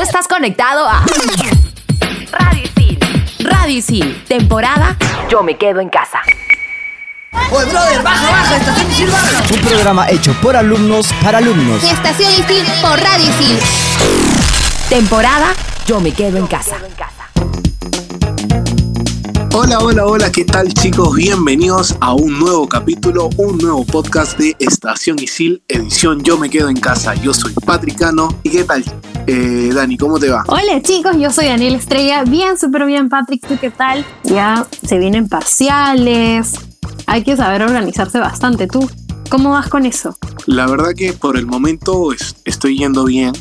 Tú estás conectado a. Radio Isil, temporada Yo me quedo en casa. Oye, brother, baja, baja, estación Isil, baja. Un programa hecho por alumnos para alumnos. Estación Isil por Radio Isil. Temporada Yo me quedo en casa. Hola, hola, hola, ¿qué tal chicos? Bienvenidos a un nuevo capítulo, un nuevo podcast de Estación Isil, edición Yo me quedo en casa. Yo soy Patricano. ¿Y qué tal? Eh, Dani, ¿cómo te va? Hola chicos, yo soy Daniel Estrella. Bien, súper bien, Patrick. ¿Tú qué tal? Ya se vienen parciales. Hay que saber organizarse bastante. ¿Tú cómo vas con eso? La verdad que por el momento es- estoy yendo bien.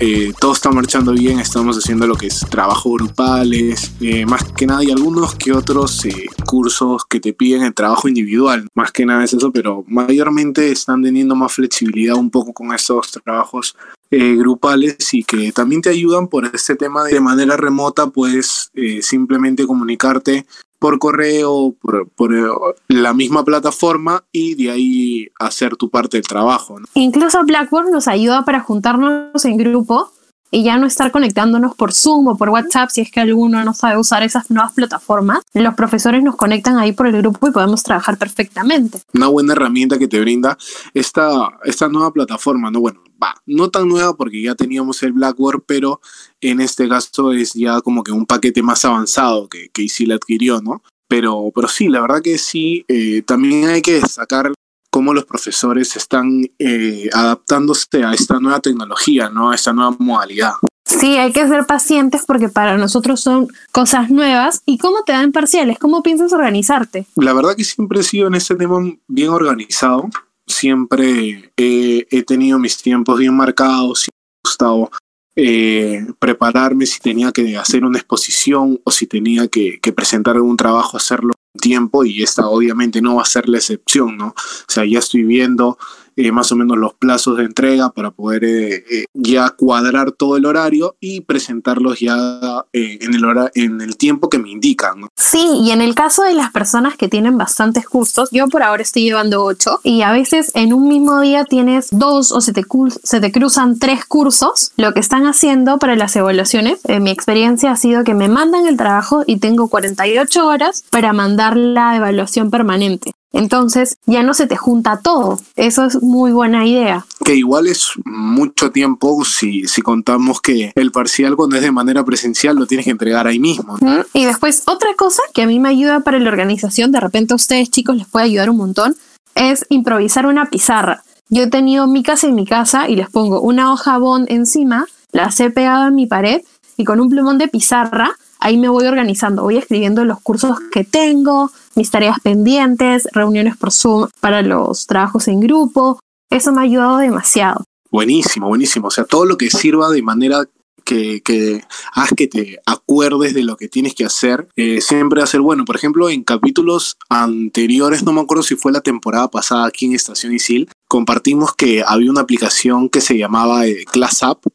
Eh, todo está marchando bien, estamos haciendo lo que es trabajo grupales, eh, más que nada y algunos que otros eh, cursos que te piden el trabajo individual, más que nada es eso, pero mayormente están teniendo más flexibilidad un poco con estos trabajos eh, grupales y que también te ayudan por este tema de, manera remota, puedes eh, simplemente comunicarte por correo, por, eh, la misma plataforma y de ahí hacer tu parte del trabajo. Incluso Blackboard nos ayuda para juntarnos en grupo y ya no estar conectándonos por Zoom o por WhatsApp si es que alguno no sabe usar esas nuevas plataformas. Los profesores nos conectan ahí por el grupo y podemos trabajar perfectamente. Una buena herramienta que te brinda esta, esta nueva plataforma, ¿no? Bueno, va, no tan nueva porque ya teníamos el Blackboard, pero en este caso es ya como que un paquete más avanzado que, que Isil adquirió, ¿no? Pero, pero sí, la verdad que sí, eh, también hay que destacar cómo los profesores están eh, adaptándose a esta nueva tecnología, ¿no? A esta nueva modalidad. Sí, hay que ser pacientes porque para nosotros son cosas nuevas. ¿Y cómo te dan parciales? ¿Cómo piensas organizarte? La verdad que siempre he sido en este tema bien organizado. Siempre he, he tenido mis tiempos bien marcados. Siempre me ha gustado eh, prepararme si tenía que hacer una exposición o si tenía que, que presentar algún trabajo, hacerlo tiempo. Y esta obviamente no va a ser la excepción, ¿no? O sea, ya estoy viendo eh, más o menos los plazos de entrega para poder eh, eh, ya cuadrar todo el horario y presentarlos ya eh, en, el hora, en el tiempo que me indican. Sí, y en el caso de las personas que tienen bastantes cursos, yo por ahora estoy llevando ocho y a veces en un mismo día tienes dos o se te, se te cruzan tres cursos, lo que están haciendo para las evaluaciones, mi experiencia ha sido que me mandan el trabajo y tengo 48 horas para mandar la evaluación permanente. Entonces ya no se te junta todo. Eso es muy buena idea. que igual es mucho tiempo si, si contamos que el parcial cuando es de manera presencial lo tienes que entregar ahí mismo. ¿no? Y después, otra cosa que a mí me ayuda para la organización, de repente a ustedes chicos les puede ayudar un montón, es improvisar una pizarra. Yo he tenido micas en mi casa y les pongo una hoja bond encima, las he pegado en mi pared y con un plumón de pizarra ahí me voy organizando, voy escribiendo los cursos que tengo, mis tareas pendientes, reuniones por Zoom para los trabajos en grupo. Eso me ha ayudado demasiado. Buenísimo, buenísimo. O sea, todo lo que sirva de manera que, que haz que te acuerdes de lo que tienes que hacer, eh, siempre ser bueno. Por ejemplo, en capítulos anteriores, no me acuerdo si fue la temporada pasada aquí en Estación Isil, compartimos que había una aplicación que se llamaba eh,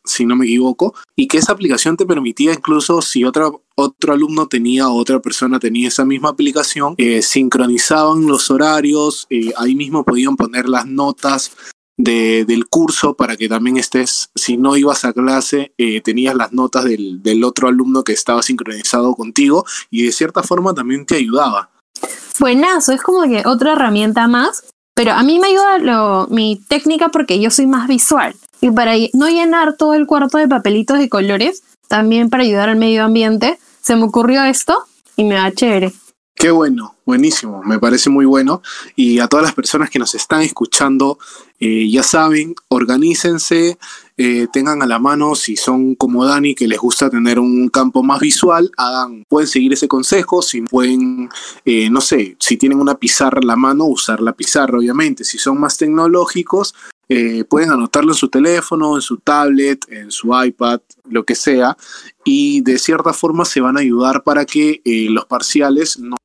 si no me equivoco, y que esa aplicación te permitía incluso si otra, otro alumno tenía o otra persona tenía esa misma aplicación, eh, sincronizaban los horarios, eh, ahí mismo podían poner las notas de, del curso para que también estés, si no ibas a clase, eh, tenías las notas del, del otro alumno que estaba sincronizado contigo y de cierta forma también te ayudaba. Buenazo, es como que otra herramienta más, pero a mí me ayuda mi técnica porque yo soy más visual. Y para no llenar todo el cuarto de papelitos de colores, también para ayudar al medio ambiente, se me ocurrió esto y me va chévere. Qué bueno, buenísimo, me parece muy bueno. Y a todas las personas que nos están escuchando, eh, ya saben, organícense, eh, tengan a la mano, si son como Dani, que les gusta tener un campo más visual, hagan, pueden seguir ese consejo, si pueden, eh, no sé, si tienen una pizarra a la mano, usar la pizarra, obviamente. Si son más tecnológicos, eh, pueden anotarlo en su teléfono, en su tablet, en su iPad, lo que sea, y de cierta forma se van a ayudar para que eh, los parciales no,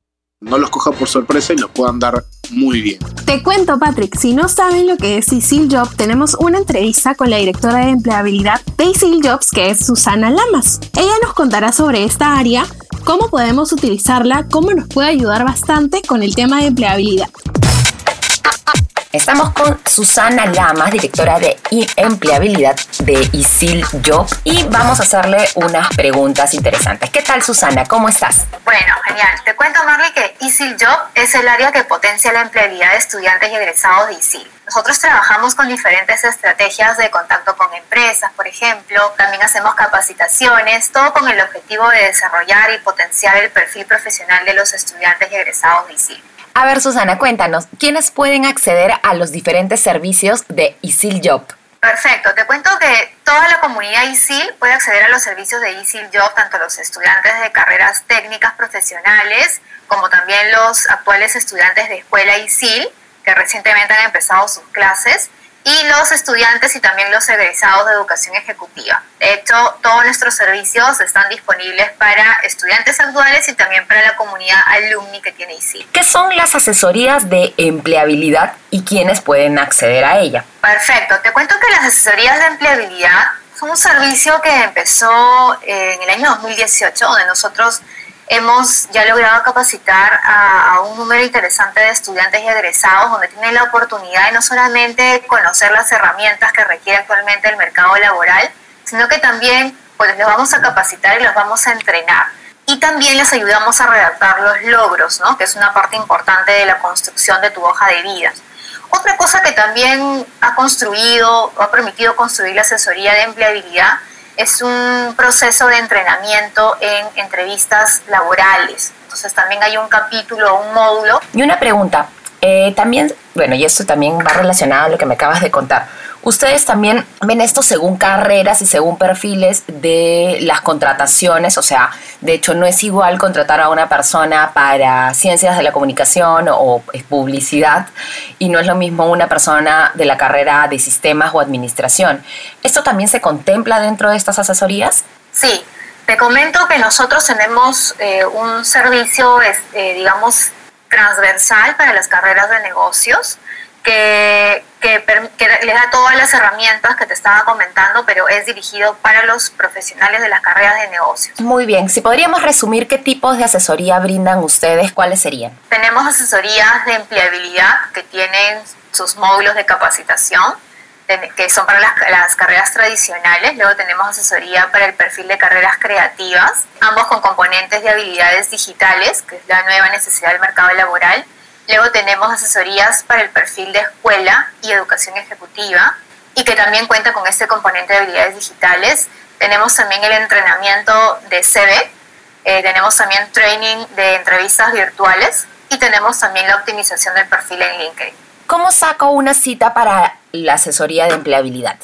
no los coja por sorpresa y los puedan dar muy bien. Te cuento, Patrick, si no saben lo que es Isil Job, tenemos una entrevista con la directora de empleabilidad de Jobs, que es Susana Lamas. Ella nos contará sobre esta área, cómo podemos utilizarla, cómo nos puede ayudar bastante con el tema de empleabilidad. Estamos con Susana Lamas, directora de empleabilidad de Isil Job, y vamos a hacerle unas preguntas interesantes. ¿Qué tal, Susana? ¿Cómo estás? Bueno, genial. Te cuento, Marley, que Isil Job es el área que potencia la empleabilidad de estudiantes y egresados de Isil. Nosotros trabajamos con diferentes estrategias de contacto con empresas, por ejemplo. También hacemos capacitaciones, todo con el objetivo de desarrollar y potenciar el perfil profesional de los estudiantes y egresados de ISIL. A ver, Susana, cuéntanos, ¿quiénes pueden acceder a los diferentes servicios de ISIL Job? Perfecto, te cuento que toda la comunidad ISIL puede acceder a los servicios de ISIL Job, tanto los estudiantes de carreras técnicas profesionales como también los actuales estudiantes de escuela ISIL que recientemente han empezado sus clases y los estudiantes y también los egresados de educación ejecutiva. De hecho, todos nuestros servicios están disponibles para estudiantes actuales y también para la comunidad alumni que tiene ICI. ¿Qué son las asesorías de empleabilidad y quiénes pueden acceder a ella? Perfecto, te cuento que las asesorías de empleabilidad son un servicio que empezó en el año 2018, donde nosotros hemos ya logrado capacitar a, un número interesante de estudiantes y egresados donde tienen la oportunidad de no solamente conocer las herramientas que requiere actualmente el mercado laboral, sino que también pues les vamos a capacitar y los vamos a entrenar. Y también les ayudamos a redactar los logros, ¿no? que es una parte importante de la construcción de tu hoja de vida. Otra cosa que también ha construido o ha permitido construir la asesoría de empleabilidad es un proceso de entrenamiento en entrevistas laborales. Entonces también hay un capítulo, un módulo. Y una pregunta, eh, también, bueno, y esto también va relacionado a lo que me acabas de contar. Ustedes también ven esto según carreras y según perfiles de las contrataciones, o sea, de hecho no es igual contratar a una persona para ciencias de la comunicación o publicidad y no es lo mismo una persona de la carrera de sistemas o administración. ¿Esto también se contempla dentro de estas asesorías? Sí, te comento que nosotros tenemos eh, un servicio, este, digamos, transversal para las carreras de negocios que, que, les da todas las herramientas que te estaba comentando, pero es dirigido para los profesionales de las carreras de negocios. Muy bien, si podríamos resumir qué tipos de asesoría brindan ustedes, ¿cuáles serían? Tenemos asesorías de empleabilidad que tienen sus módulos de capacitación, que son para las, las, carreras tradicionales. Luego tenemos asesoría para el perfil de carreras creativas, ambos con componentes de habilidades digitales, que es la nueva necesidad del mercado laboral Luego tenemos asesorías para el perfil de escuela y educación ejecutiva y que también cuenta con este componente de habilidades digitales. Tenemos también el entrenamiento de CV, eh, tenemos también training de entrevistas virtuales y tenemos también la optimización del perfil en LinkedIn. ¿Cómo saco una cita para la asesoría de empleabilidad?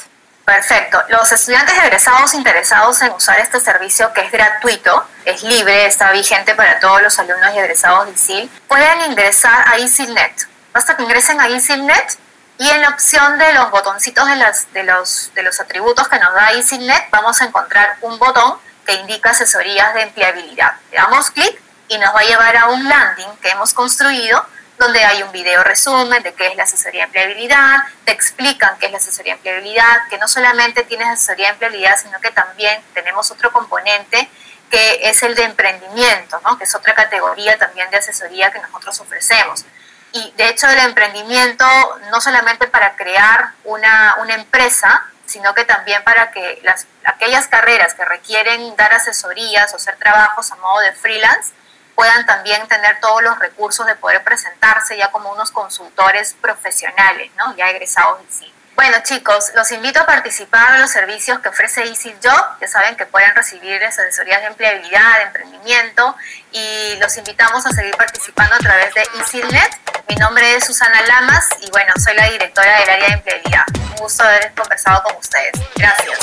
Perfecto. Los estudiantes egresados interesados en usar este servicio que es gratuito, es libre, está vigente para todos los alumnos y egresados de ISIL, pueden ingresar a ISILNet. Basta que ingresen a ISILNet y en la opción de los botoncitos de, las, de, los, de los atributos que nos da ISILNet vamos a encontrar un botón que indica asesorías de empleabilidad. Le damos clic y nos va a llevar a un landing que hemos construido donde hay un video resumen de qué es la asesoría de empleabilidad, te explican qué es la asesoría de empleabilidad, que no solamente tienes asesoría de empleabilidad, sino que también tenemos otro componente que es el de emprendimiento, ¿no? que es otra categoría también de asesoría que nosotros ofrecemos. Y de hecho el emprendimiento no solamente para crear una, una empresa, sino que también para que las, aquellas carreras que requieren dar asesorías o hacer trabajos a modo de freelance, puedan también tener todos los recursos de poder presentarse ya como unos consultores profesionales, ¿no? ya egresados en sí. Bueno chicos, los invito a participar en los servicios que ofrece Easy Job, ya saben que pueden recibir asesorías de empleabilidad, de emprendimiento y los invitamos a seguir participando a través de EasyNet. Mi nombre es Susana Lamas y bueno, soy la directora del área de empleabilidad. Un gusto haber conversado con ustedes. Gracias.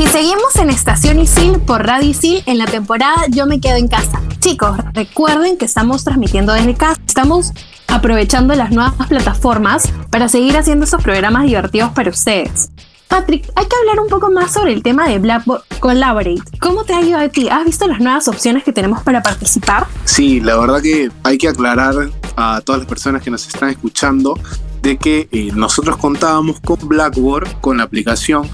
Y seguimos en Estación Isil por Radio Isil en la temporada Yo me quedo en casa. Chicos, recuerden que estamos transmitiendo desde casa. Estamos aprovechando las nuevas plataformas para seguir haciendo esos programas divertidos para ustedes. Patrick, hay que hablar un poco más sobre el tema de Blackboard Collaborate. ¿Cómo te ha ido a ti? ¿Has visto las nuevas opciones que tenemos para participar? Sí, la verdad que hay que aclarar a todas las personas que nos están escuchando de que eh, nosotros contábamos con Blackboard, con la aplicación,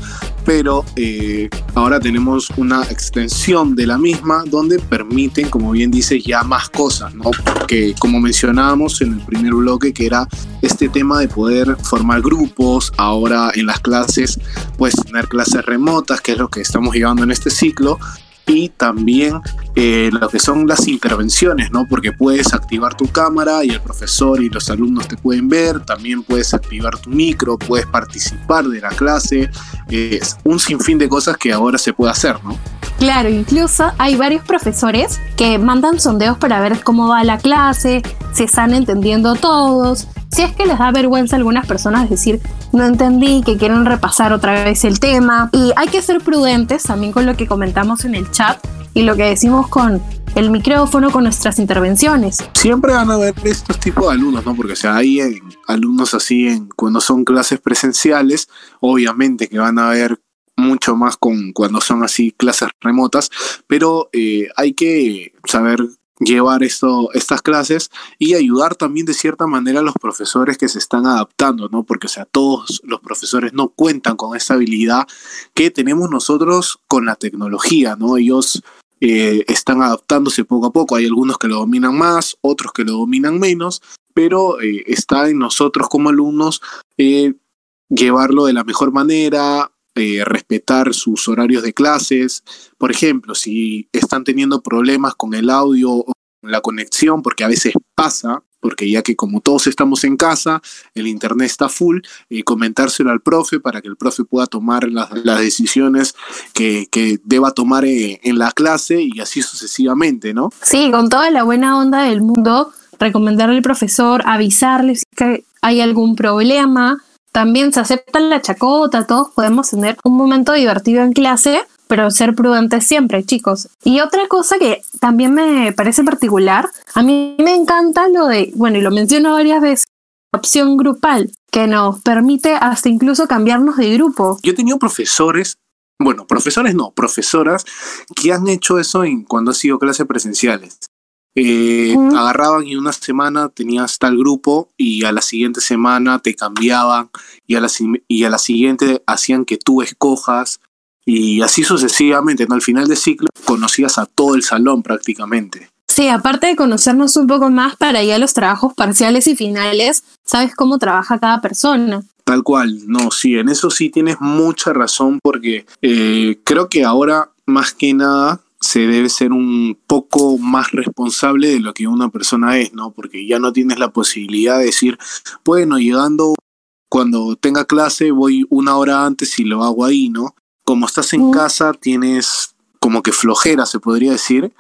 pero eh, ahora tenemos una extensión de la misma donde permiten, como bien dices, ya más cosas, ¿no? Porque como mencionábamos en el primer bloque, que era este tema de poder formar grupos, ahora en las clases puedes tener clases remotas, que es lo que estamos llevando en este ciclo, y también eh, lo que son las intervenciones, ¿no? Porque puedes activar tu cámara y el profesor y los alumnos te pueden ver, también puedes activar tu micro, puedes participar de la clase, es un sinfín de cosas que ahora se puede hacer, ¿no? Claro, incluso hay varios profesores que mandan sondeos para ver cómo va la clase, si están entendiendo todos, si es que les da vergüenza a algunas personas decir, no entendí, que quieren repasar otra vez el tema. Y hay que ser prudentes también con lo que comentamos en el chat y lo que decimos con el micrófono, con nuestras intervenciones. Siempre van a haber estos tipos de alumnos, ¿no? Porque o sea, hay eh, alumnos así en, cuando son clases presenciales, obviamente que van a haber mucho más con cuando son así clases remotas, pero eh, hay que saber llevar esto, estas clases y ayudar también de cierta manera a los profesores que se están adaptando, ¿no? Porque, sea, todos los profesores no cuentan con esta habilidad que tenemos nosotros con la tecnología, ¿no? Ellos eh, están adaptándose poco a poco, hay algunos que lo dominan más, otros que lo dominan menos, pero eh, está en nosotros como alumnos eh, llevarlo de la mejor manera, eh, respetar sus horarios de clases. Por ejemplo, si están teniendo problemas con el audio o con la conexión, porque a veces pasa, porque ya que como todos estamos en casa, el internet está full, y comentárselo al profe para que el profe pueda tomar las, las decisiones que, que, deba tomar eh, en la clase y así sucesivamente, ¿no? Sí, con toda la buena onda del mundo, recomendarle al profesor, avisarles que hay algún problema, también se acepta la chacota, todos podemos tener un momento divertido en clase, pero ser prudentes siempre, chicos. Y otra cosa que también me parece particular, a mí me encanta lo de, bueno, y lo menciono varias veces, opción grupal, que nos permite hasta incluso cambiarnos de grupo. Yo he tenido profesores, bueno, profesores no, profesoras, que han hecho eso en cuando ha sido clases presenciales. Eh. Agarraban y una semana tenías tal grupo y a la siguiente semana te cambiaban y a la, y a la siguiente hacían que tú escojas y así sucesivamente. ¿no? Al final del ciclo conocías a todo el salón prácticamente. Sí, aparte de conocernos un poco más para ya los trabajos parciales y finales, sabes cómo trabaja cada persona. Tal cual, no, sí, en eso sí tienes mucha razón porque eh, creo que ahora más que nada se debe ser un poco más responsable de lo que una persona es, ¿no? Porque ya no tienes la posibilidad de decir, bueno, llegando cuando tenga clase voy una hora antes y lo hago ahí, ¿no? Como estás en casa tienes como que flojera, se podría decir,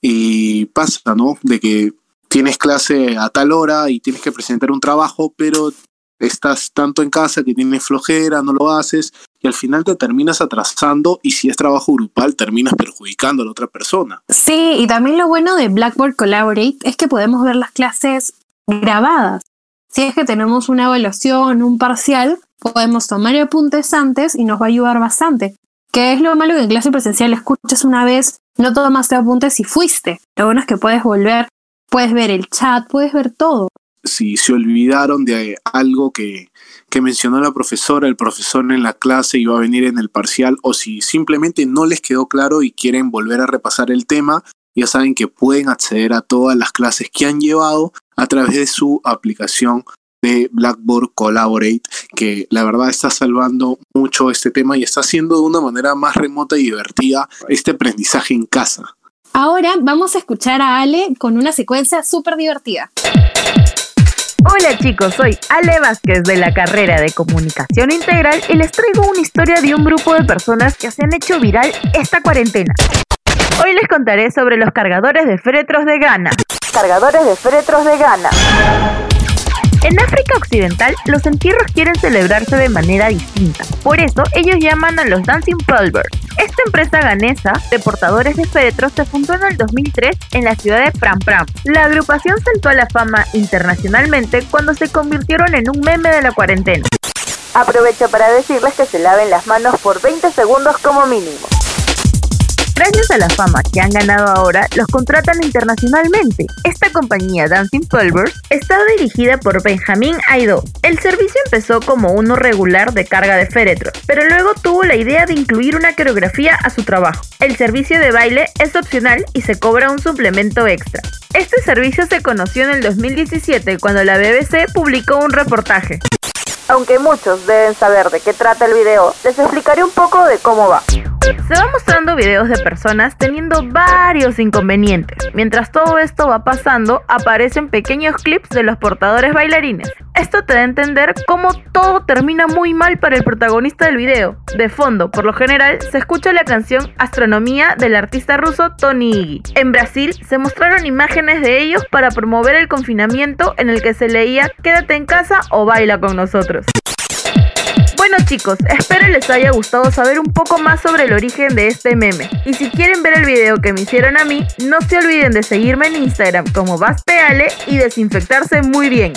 y pasa, ¿no? De que tienes clase a tal hora y tienes que presentar un trabajo, pero estás tanto en casa que tienes flojera, no lo haces y al final te terminas atrasando y si es trabajo grupal terminas perjudicando a la otra persona. Sí, y también lo bueno de Blackboard Collaborate es que podemos ver las clases grabadas. Si es que tenemos una evaluación, un parcial, podemos tomar apuntes antes y nos va a ayudar bastante. Que es lo malo que en clase presencial escuchas una vez, no tomaste apuntes y fuiste. Lo bueno es que puedes volver, puedes ver el chat, puedes ver todo si se olvidaron de algo que, que, mencionó la profesora, el profesor en la clase iba a venir en el parcial, o si simplemente no les quedó claro y quieren volver a repasar el tema, ya saben que pueden acceder a todas las clases que han llevado a través de su aplicación de Blackboard Collaborate, que la verdad está salvando mucho este tema y está haciendo de una manera más remota y divertida este aprendizaje en casa. Ahora vamos a escuchar a Ale con una secuencia súper divertida. Hola chicos, soy Ale Vázquez de la carrera de Comunicación Integral y les traigo una historia de un grupo de personas que se han hecho viral esta cuarentena. Hoy les contaré sobre los cargadores de féretros de Ghana. Cargadores de féretros de Ghana. En África Occidental, los entierros quieren celebrarse de manera distinta. Por eso, ellos llaman a los Dancing Pulver. Esta empresa ganesa de portadores de féretros se fundó en el 2003 en la ciudad de Pram Pram. La agrupación saltó a la fama internacionalmente cuando se convirtieron en un meme de la cuarentena. Aprovecho para decirles que se laven las manos por 20 segundos como mínimo. Gracias a la fama que han ganado ahora, los contratan internacionalmente. Esta compañía Dancing Pulvers está dirigida por Benjamin Aido. El servicio empezó como uno regular de carga de féretro, pero luego tuvo la idea de incluir una coreografía a su trabajo. El servicio de baile es opcional y se cobra un suplemento extra. Este servicio se conoció en el 2017 cuando la BBC publicó un reportaje. Aunque muchos deben saber de qué trata el video, les explicaré un poco de cómo va. Se van mostrando videos de personas teniendo varios inconvenientes. Mientras todo esto va pasando, aparecen pequeños clips de los portadores bailarines. Esto te da a entender cómo todo termina muy mal para el protagonista del video. De fondo, por lo general, se escucha la canción Astronomía del artista ruso Tony Iggy. En Brasil se mostraron imágenes de ellos para promover el confinamiento en el que se leía Quédate en casa o baila con nosotros. Bueno chicos, espero les haya gustado saber un poco más sobre el origen de este meme. Y si quieren ver el video que me hicieron a mí, no se olviden de seguirme en Instagram como VasPeale y desinfectarse muy bien.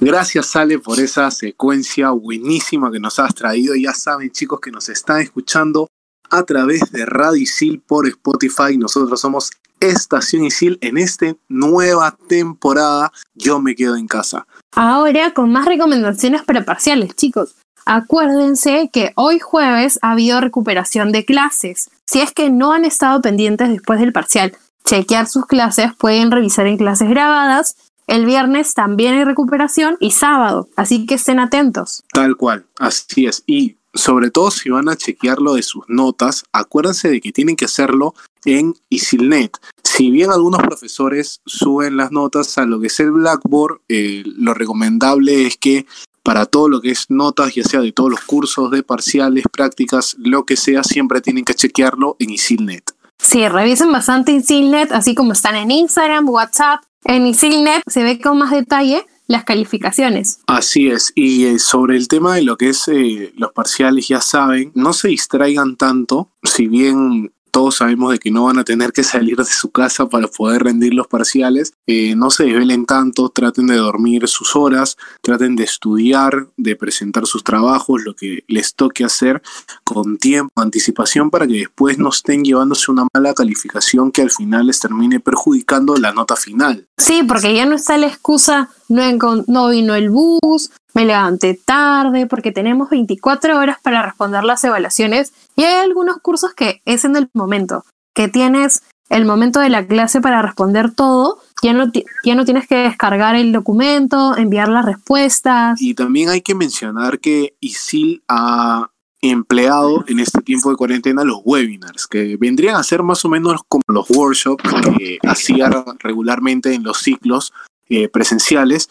Gracias Ale por esa secuencia buenísima que nos has traído. Ya saben chicos que nos están escuchando a través de Radio Isil por Spotify. Nosotros somos Estación Isil en esta nueva temporada. Yo me quedo en casa. Ahora con más recomendaciones para parciales, chicos. Acuérdense que hoy jueves ha habido recuperación de clases. Si es que no han estado pendientes después del parcial, chequear sus clases, pueden revisar en clases grabadas. El viernes también hay recuperación y sábado, así que estén atentos. Tal cual, así es. Y sobre todo si van a chequearlo de sus notas, acuérdense de que tienen que hacerlo en Isilnet. Si bien algunos profesores suben las notas a lo que es el Blackboard, eh, lo recomendable es que para todo lo que es notas, ya sea de todos los cursos, de parciales, prácticas, lo que sea, siempre tienen que chequearlo en Isilnet. Sí, revisen bastante Isilnet, así como están en Instagram, WhatsApp. En Isilnet se ve con más detalle las calificaciones. Así es, y eh, sobre el tema de lo que es eh, los parciales, ya saben, no se distraigan tanto, si bien todos sabemos de que no van a tener que salir de su casa para poder rendir los parciales. Eh, no se desvelen tanto, traten de dormir sus horas, traten de estudiar, de presentar sus trabajos, lo que les toque hacer con tiempo, anticipación, para que después no estén llevándose una mala calificación que al final les termine perjudicando la nota final. Sí, porque ya no está la excusa, no, no vino el bus, me levanté tarde porque tenemos 24 horas para responder las evaluaciones y hay algunos cursos que es en el momento, que tienes el momento de la clase para responder todo, ya no, ya no tienes que descargar el documento, enviar las respuestas. Y también hay que mencionar que ISIL ha empleado en este tiempo de cuarentena los webinars, que vendrían a ser más o menos como los workshops que hacía regularmente en los ciclos eh, presenciales,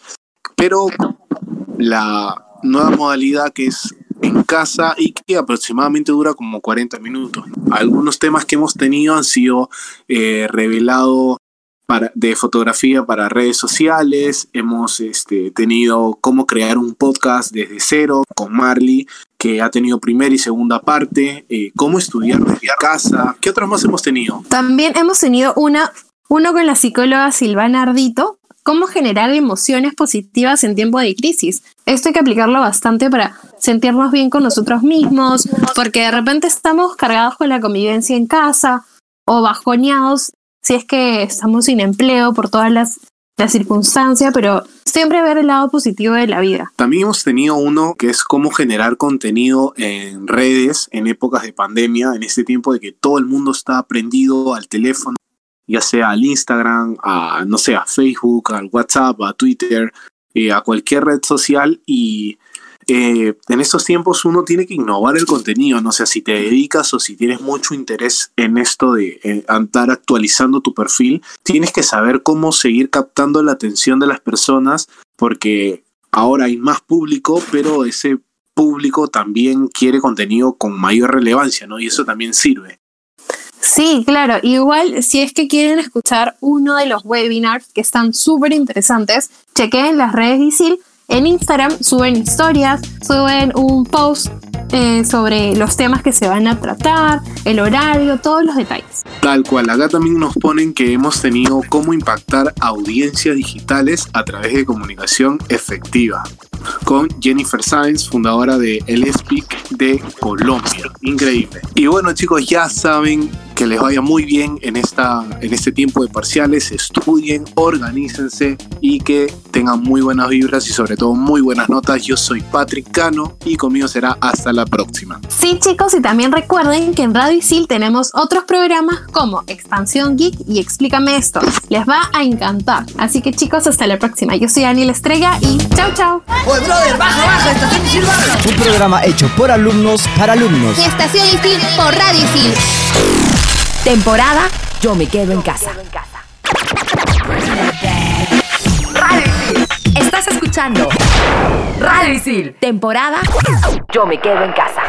pero la nueva modalidad que es en casa y que aproximadamente dura como 40 minutos. Algunos temas que hemos tenido han sido eh, revelados de fotografía para redes sociales, hemos este, tenido cómo crear un podcast desde cero con Marley, que ha tenido primera y segunda parte, eh, cómo estudiar desde casa, ¿qué otros más hemos tenido? También hemos tenido una, uno con la psicóloga Silvana Ardito, cómo generar emociones positivas en tiempo de crisis. Esto hay que aplicarlo bastante para sentirnos bien con nosotros mismos, porque de repente estamos cargados con la convivencia en casa o bajoneados si es que estamos sin empleo por todas las, circunstancias, pero siempre ver el lado positivo de la vida. También hemos tenido uno que es cómo generar contenido en redes en épocas de pandemia, en este tiempo de que todo el mundo está prendido al teléfono ya sea al Instagram, a, no sé, a Facebook, al WhatsApp, a Twitter, eh, a cualquier red social y eh, en estos tiempos uno tiene que innovar el contenido, no sé, si te dedicas o si tienes mucho interés en esto de andar actualizando tu perfil, tienes que saber cómo seguir captando la atención de las personas porque ahora hay más público, pero ese público también quiere contenido con mayor relevancia, ¿no? Y eso también sirve. Sí, claro. Igual, si es que quieren escuchar uno de los webinars que están súper interesantes, chequen las redes de ISIL. En Instagram suben historias, suben un post eh, sobre los temas que se van a tratar, el horario, todos los detalles. Tal cual, acá también nos ponen que hemos tenido cómo impactar audiencias digitales a través de comunicación efectiva con Jennifer Sainz, fundadora de El Speak de Colombia. Increíble. Y bueno chicos, ya saben que les vaya muy bien en, esta, en este tiempo de parciales, estudien, organícense y que tengan muy buenas vibras y sobre todo muy buenas notas. Yo soy Patrick Cano y conmigo será hasta la próxima. Sí, chicos, y también recuerden que en Radio Isil tenemos otros programas como Expansión Geek y Explícame esto. Les va a encantar. Así que, chicos, hasta la próxima. Yo soy Daniel Estrella y chau, chau. Oye, brother, baja, baja, estación Isil baja. Un programa hecho por alumnos para alumnos. Estación Isil por Radio Isil. Temporada Yo me quedo en casa. Radio Isil. Estás escuchando Radio Isil. Temporada Yo me quedo en casa.